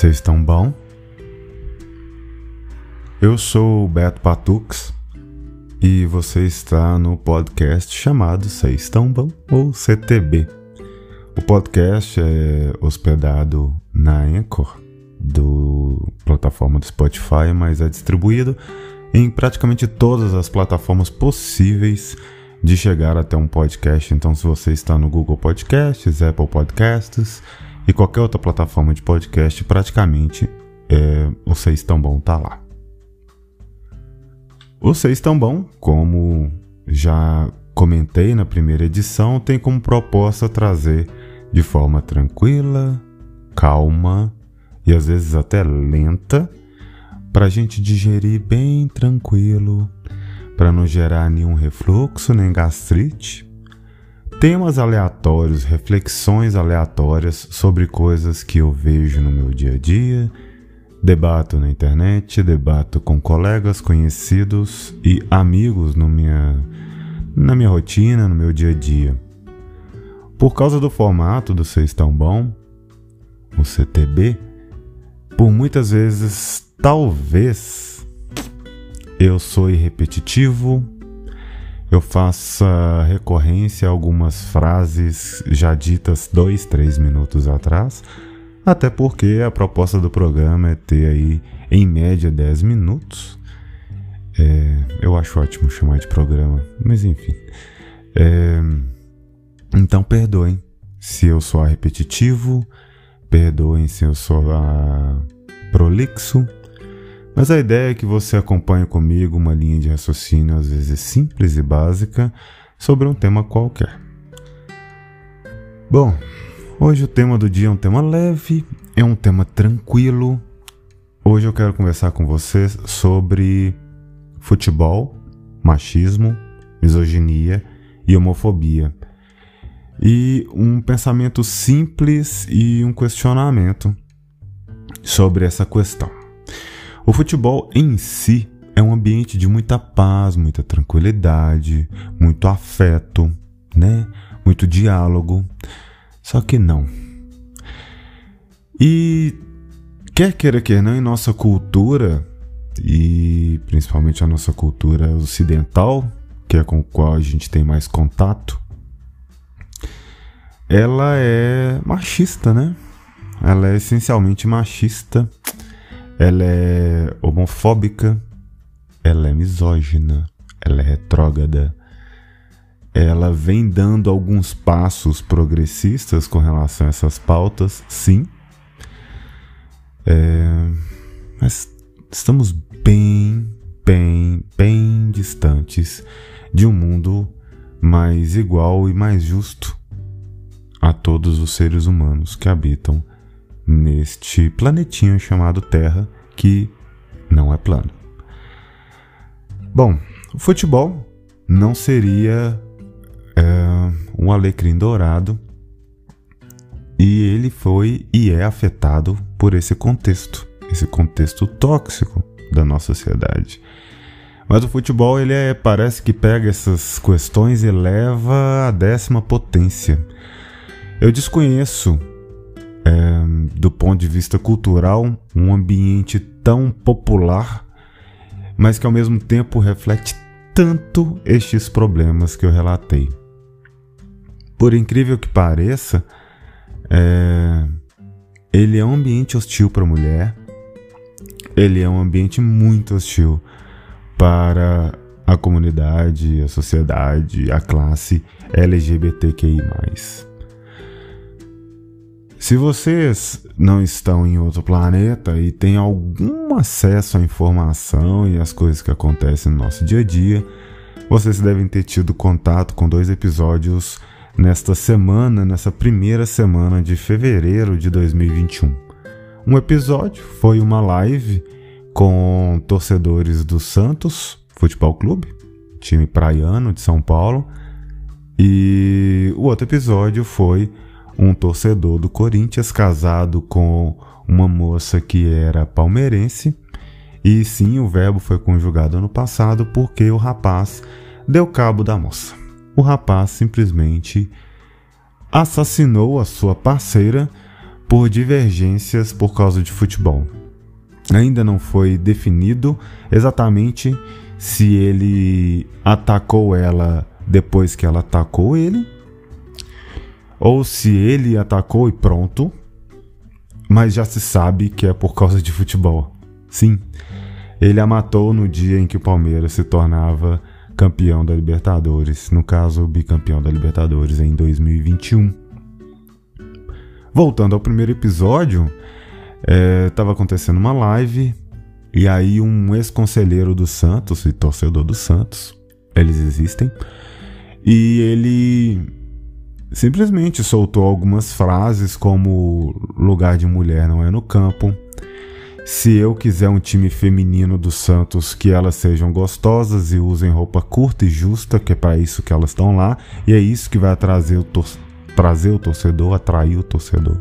Vocês estão bom? Eu sou o Beto Patux e você está no podcast chamado Vocês estão bom ou CTB. O podcast é hospedado na Anchor, do plataforma do Spotify, mas é distribuído em praticamente todas as plataformas possíveis de chegar até um podcast. Então, se você está no Google Podcasts, Apple Podcasts e qualquer outra plataforma de podcast, praticamente é, o Seis Tão Bom tá lá. O Seis Tão Bom, como já comentei na primeira edição, tem como proposta trazer de forma tranquila, calma e às vezes até lenta, para a gente digerir bem tranquilo, para não gerar nenhum refluxo nem gastrite. Temas aleatórios, reflexões aleatórias sobre coisas que eu vejo no meu dia a dia, debato na internet, debato com colegas, conhecidos e amigos no minha, na minha rotina, no meu dia a dia. Por causa do formato do Seis Tão Bom, o CTB, por muitas vezes, talvez, eu sou repetitivo, eu faça recorrência a algumas frases já ditas dois, três minutos atrás, até porque a proposta do programa é ter aí, em média, 10 minutos. É, eu acho ótimo chamar de programa, mas enfim. É, então perdoem se eu sou repetitivo, perdoem se eu sou prolixo, mas a ideia é que você acompanhe comigo uma linha de raciocínio, às vezes simples e básica, sobre um tema qualquer. Bom, hoje o tema do dia é um tema leve, é um tema tranquilo. Hoje eu quero conversar com vocês sobre futebol, machismo, misoginia e homofobia. E um pensamento simples e um questionamento sobre essa questão. O futebol em si é um ambiente de muita paz, muita tranquilidade, muito afeto, né? Muito diálogo. Só que não. E quer queira quer não, em nossa cultura e principalmente a nossa cultura ocidental, que é com a qual a gente tem mais contato, ela é machista, né? Ela é essencialmente machista ela é homofóbica, ela é misógina, ela é retrógrada. Ela vem dando alguns passos progressistas com relação a essas pautas, sim. É, mas estamos bem, bem, bem distantes de um mundo mais igual e mais justo a todos os seres humanos que habitam neste planetinho chamado Terra, que não é plano. Bom, o futebol não seria é, um alecrim dourado e ele foi e é afetado por esse contexto, esse contexto tóxico da nossa sociedade. Mas o futebol ele é, parece que pega essas questões e leva à décima potência. Eu desconheço do ponto de vista cultural, um ambiente tão popular, mas que ao mesmo tempo reflete tanto estes problemas que eu relatei. Por incrível que pareça, é, ele é um ambiente hostil para a mulher, ele é um ambiente muito hostil para a comunidade, a sociedade, a classe LGBTQI. Se vocês não estão em outro planeta e têm algum acesso à informação e às coisas que acontecem no nosso dia a dia, vocês devem ter tido contato com dois episódios nesta semana, nessa primeira semana de fevereiro de 2021. Um episódio foi uma live com torcedores do Santos Futebol Clube, time praiano de São Paulo, e o outro episódio foi um torcedor do Corinthians casado com uma moça que era palmeirense. E sim, o verbo foi conjugado ano passado porque o rapaz deu cabo da moça. O rapaz simplesmente assassinou a sua parceira por divergências por causa de futebol. Ainda não foi definido exatamente se ele atacou ela depois que ela atacou ele, ou se ele atacou e pronto, mas já se sabe que é por causa de futebol. Sim, ele a matou no dia em que o Palmeiras se tornava campeão da Libertadores, no caso, bicampeão da Libertadores em 2021. Voltando ao primeiro episódio, estava é, acontecendo uma live e aí um ex-conselheiro do Santos e torcedor do Santos, eles existem, e ele simplesmente soltou algumas frases como lugar de mulher não é no campo. Se eu quiser um time feminino do Santos que elas sejam gostosas e usem roupa curta e justa, que é para isso que elas estão lá, e é isso que vai trazer o, tor trazer o torcedor, atrair o torcedor.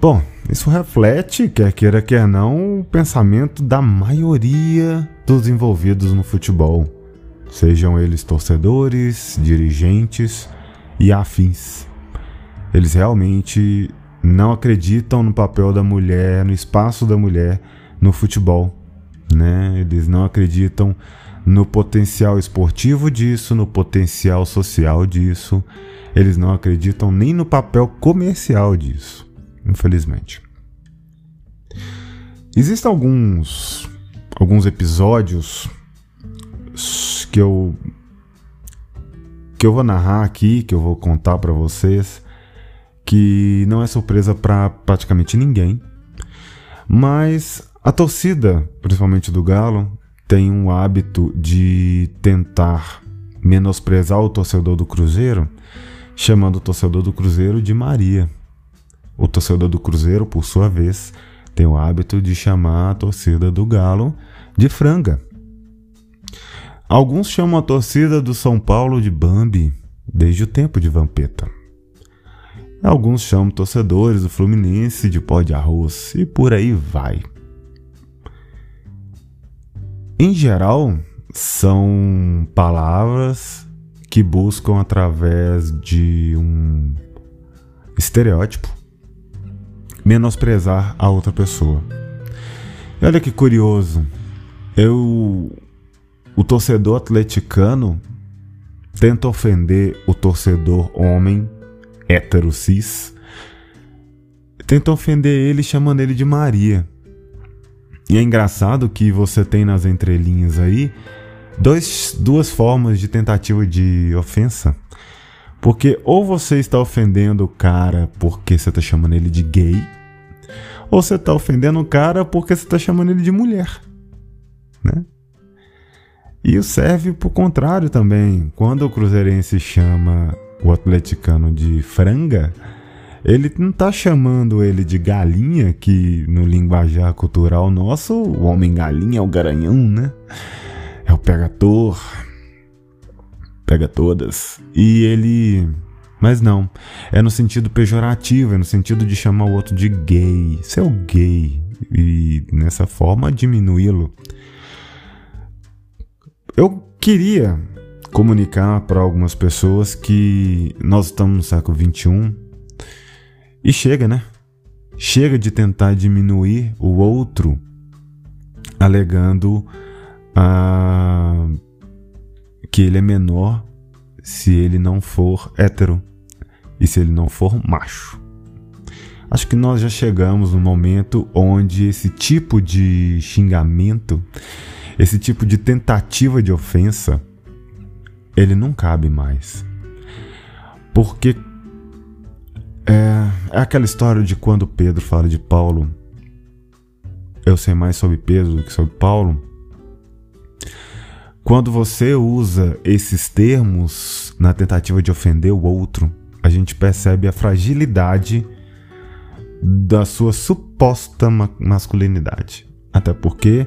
Bom, isso reflete, quer queira, quer não, o pensamento da maioria dos envolvidos no futebol sejam eles torcedores, dirigentes e afins. Eles realmente não acreditam no papel da mulher, no espaço da mulher no futebol, né? Eles não acreditam no potencial esportivo disso, no potencial social disso. Eles não acreditam nem no papel comercial disso, infelizmente. Existem alguns alguns episódios que eu que eu vou narrar aqui, que eu vou contar para vocês, que não é surpresa para praticamente ninguém. Mas a torcida, principalmente do Galo, tem um hábito de tentar menosprezar o torcedor do Cruzeiro, chamando o torcedor do Cruzeiro de Maria. O torcedor do Cruzeiro, por sua vez, tem o hábito de chamar a torcida do Galo de franga. Alguns chamam a torcida do São Paulo de Bambi desde o tempo de Vampeta. Alguns chamam torcedores do Fluminense de pó de arroz e por aí vai. Em geral, são palavras que buscam através de um estereótipo menosprezar a outra pessoa. E olha que curioso, eu o torcedor atleticano tenta ofender o torcedor homem hétero cis, tenta ofender ele chamando ele de Maria. E é engraçado que você tem nas entrelinhas aí dois, duas formas de tentativa de ofensa. Porque ou você está ofendendo o cara porque você está chamando ele de gay, ou você está ofendendo o cara porque você está chamando ele de mulher. Né? E serve por contrário também. Quando o cruzeirense chama o atleticano de franga, ele não está chamando ele de galinha, que no linguajar cultural nosso, o homem galinha é o garanhão, né? É o pegator. Pega todas. E ele. Mas não. É no sentido pejorativo, é no sentido de chamar o outro de gay. Você é o gay. E nessa forma diminuí-lo. Eu queria comunicar para algumas pessoas que nós estamos no século XXI e chega, né? Chega de tentar diminuir o outro alegando ah, que ele é menor se ele não for hétero e se ele não for macho. Acho que nós já chegamos no momento onde esse tipo de xingamento esse tipo de tentativa de ofensa, ele não cabe mais. Porque é, é aquela história de quando Pedro fala de Paulo, eu sei mais sobre Pedro do que sobre Paulo. Quando você usa esses termos na tentativa de ofender o outro, a gente percebe a fragilidade da sua suposta masculinidade. Até porque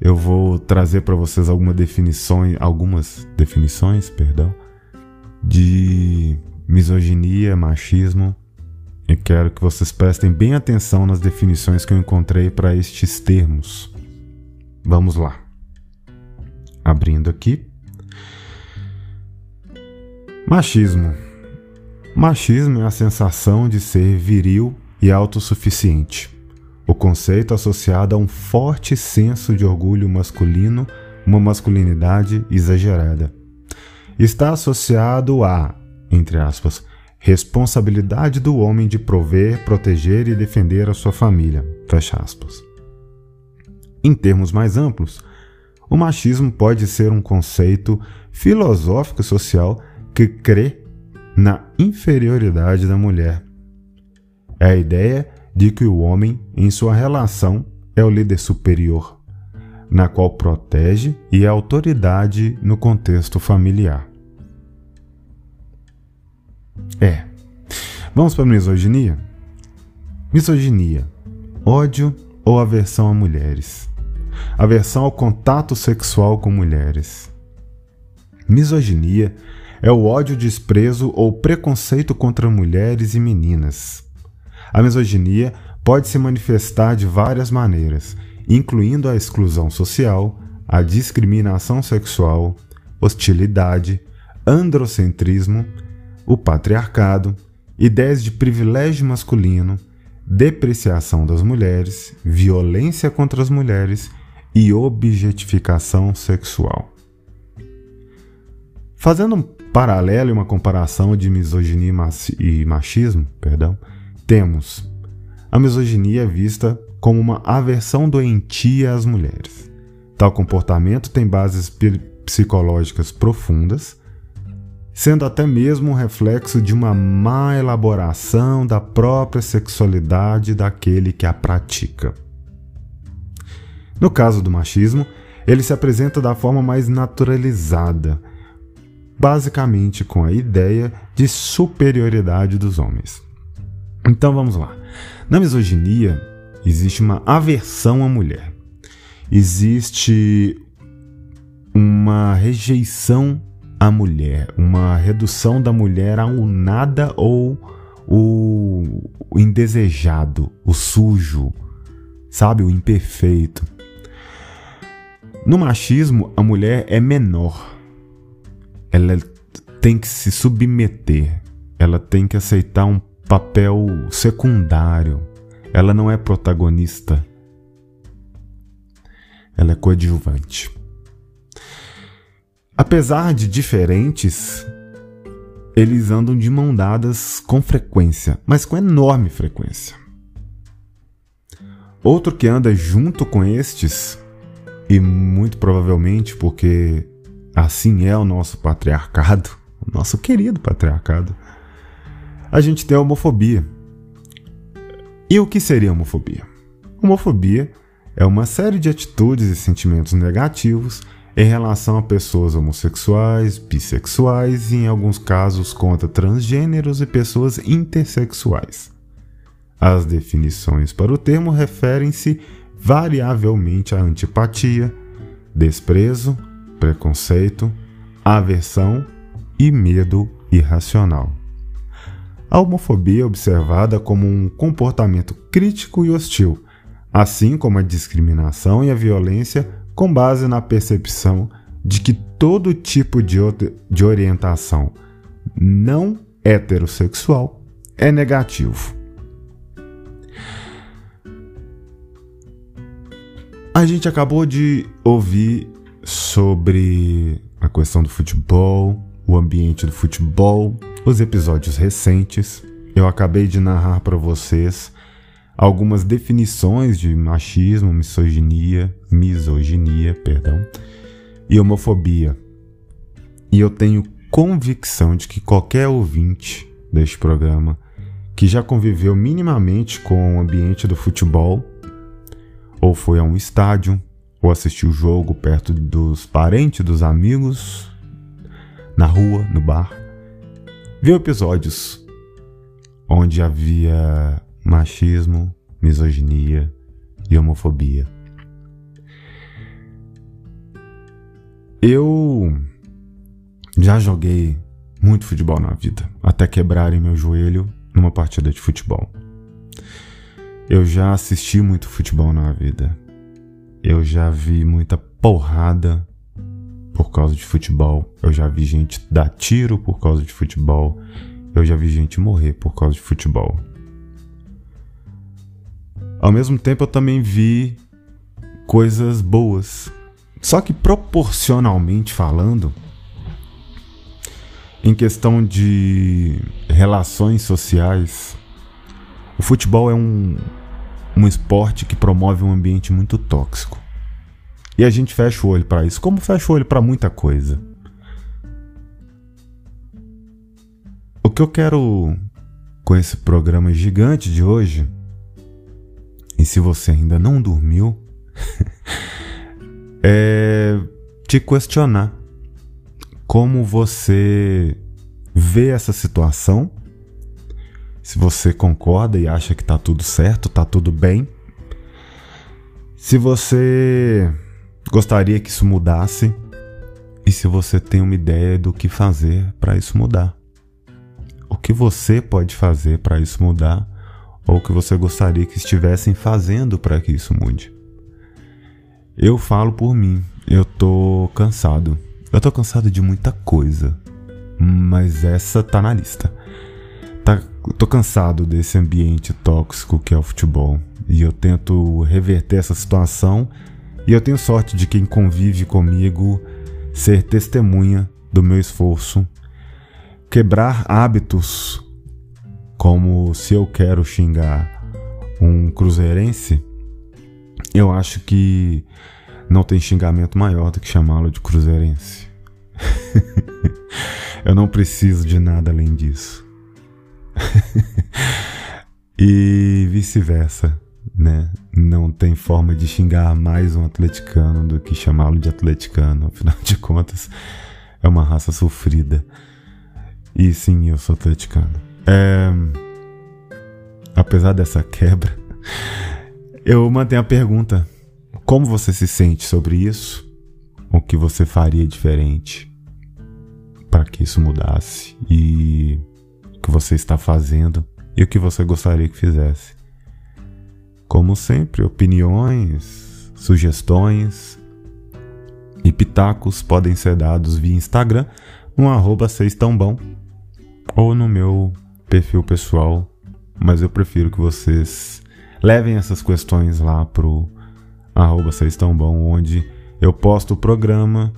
eu vou trazer para vocês algumas definições, algumas definições, perdão, de misoginia, machismo. E quero que vocês prestem bem atenção nas definições que eu encontrei para estes termos. Vamos lá. Abrindo aqui. Machismo Machismo é a sensação de ser viril e autossuficiente. O conceito associado a um forte senso de orgulho masculino, uma masculinidade exagerada. Está associado a, entre aspas, responsabilidade do homem de prover, proteger e defender a sua família. Fecha aspas. Em termos mais amplos, o machismo pode ser um conceito filosófico social que crê na inferioridade da mulher. É a ideia de que o homem, em sua relação, é o líder superior, na qual protege e é autoridade no contexto familiar. É. Vamos para a misoginia? Misoginia: ódio ou aversão a mulheres. Aversão ao contato sexual com mulheres. Misoginia é o ódio, desprezo ou preconceito contra mulheres e meninas. A misoginia pode se manifestar de várias maneiras, incluindo a exclusão social, a discriminação sexual, hostilidade, androcentrismo, o patriarcado, ideias de privilégio masculino, depreciação das mulheres, violência contra as mulheres e objetificação sexual. Fazendo um paralelo e uma comparação de misoginia e machismo, perdão, temos a misoginia vista como uma aversão doentia às mulheres. Tal comportamento tem bases psicológicas profundas, sendo até mesmo um reflexo de uma má elaboração da própria sexualidade daquele que a pratica. No caso do machismo, ele se apresenta da forma mais naturalizada, basicamente com a ideia de superioridade dos homens. Então vamos lá. Na misoginia, existe uma aversão à mulher. Existe uma rejeição à mulher, uma redução da mulher ao nada ou o indesejado, o sujo, sabe, o imperfeito. No machismo, a mulher é menor ela tem que se submeter, ela tem que aceitar um papel secundário. Ela não é protagonista. Ela é coadjuvante. Apesar de diferentes, eles andam de mão dadas com frequência, mas com enorme frequência. Outro que anda junto com estes, e muito provavelmente porque Assim é o nosso patriarcado, o nosso querido patriarcado. A gente tem a homofobia. E o que seria homofobia? Homofobia é uma série de atitudes e sentimentos negativos em relação a pessoas homossexuais, bissexuais e, em alguns casos, contra transgêneros e pessoas intersexuais. As definições para o termo referem-se variavelmente à antipatia, desprezo, preconceito, aversão e medo irracional. A homofobia é observada como um comportamento crítico e hostil, assim como a discriminação e a violência com base na percepção de que todo tipo de, de orientação não heterossexual é negativo. A gente acabou de ouvir sobre a questão do futebol, o ambiente do futebol, os episódios recentes. Eu acabei de narrar para vocês algumas definições de machismo, misoginia, misoginia, perdão, e homofobia. E eu tenho convicção de que qualquer ouvinte deste programa que já conviveu minimamente com o ambiente do futebol ou foi a um estádio ou assistir o jogo perto dos parentes, dos amigos, na rua, no bar. Viu episódios onde havia machismo, misoginia e homofobia. Eu já joguei muito futebol na vida, até quebrarem meu joelho numa partida de futebol. Eu já assisti muito futebol na vida. Eu já vi muita porrada por causa de futebol. Eu já vi gente dar tiro por causa de futebol. eu já vi gente morrer por causa de futebol. Ao mesmo tempo, eu também vi coisas boas. Só que proporcionalmente falando, em questão de relações sociais, o futebol é um, um esporte que promove um ambiente muito tóxico. E a gente fecha o olho para isso, como fecha o olho para muita coisa. O que eu quero com esse programa gigante de hoje, e se você ainda não dormiu, é te questionar como você vê essa situação, se você concorda e acha que tá tudo certo, tá tudo bem, se você gostaria que isso mudasse e se você tem uma ideia do que fazer para isso mudar. O que você pode fazer para isso mudar ou o que você gostaria que estivessem fazendo para que isso mude. Eu falo por mim, eu tô cansado. Eu tô cansado de muita coisa, mas essa tá na lista. Tá, tô cansado desse ambiente tóxico que é o futebol e eu tento reverter essa situação e eu tenho sorte de quem convive comigo ser testemunha do meu esforço, quebrar hábitos como se eu quero xingar um cruzeirense, eu acho que não tem xingamento maior do que chamá-lo de cruzeirense. eu não preciso de nada além disso. e vice-versa, né? Não tem forma de xingar mais um atleticano do que chamá-lo de atleticano. Afinal de contas, é uma raça sofrida. E sim, eu sou atleticano. É... Apesar dessa quebra, eu mantenho a pergunta como você se sente sobre isso? O que você faria diferente para que isso mudasse? E o que você está fazendo e o que você gostaria que fizesse? Como sempre, opiniões, sugestões e pitacos podem ser dados via Instagram no arroba bom ou no meu perfil pessoal, mas eu prefiro que vocês levem essas questões lá pro arroba Bom, onde eu posto o programa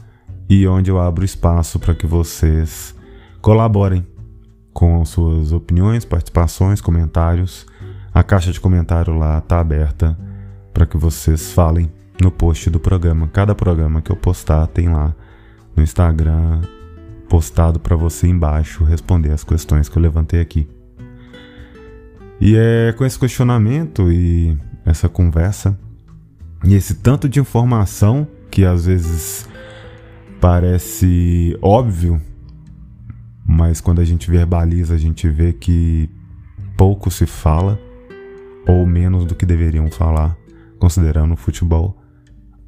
e onde eu abro espaço para que vocês colaborem com suas opiniões, participações, comentários. A caixa de comentário lá está aberta para que vocês falem no post do programa. Cada programa que eu postar tem lá no Instagram postado para você embaixo responder as questões que eu levantei aqui. E é com esse questionamento e essa conversa e esse tanto de informação que às vezes parece óbvio, mas quando a gente verbaliza, a gente vê que pouco se fala, ou menos do que deveriam falar, considerando o futebol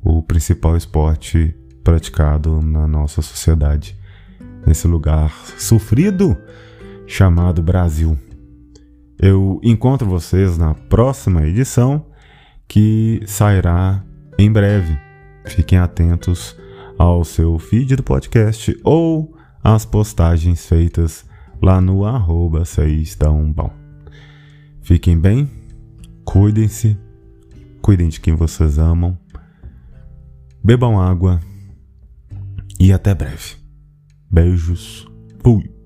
o principal esporte praticado na nossa sociedade, nesse lugar sofrido chamado Brasil. Eu encontro vocês na próxima edição que sairá em breve. Fiquem atentos ao seu feed do podcast ou às postagens feitas lá no arroba. Fiquem bem, cuidem-se, cuidem de quem vocês amam, bebam água e até breve. Beijos, fui!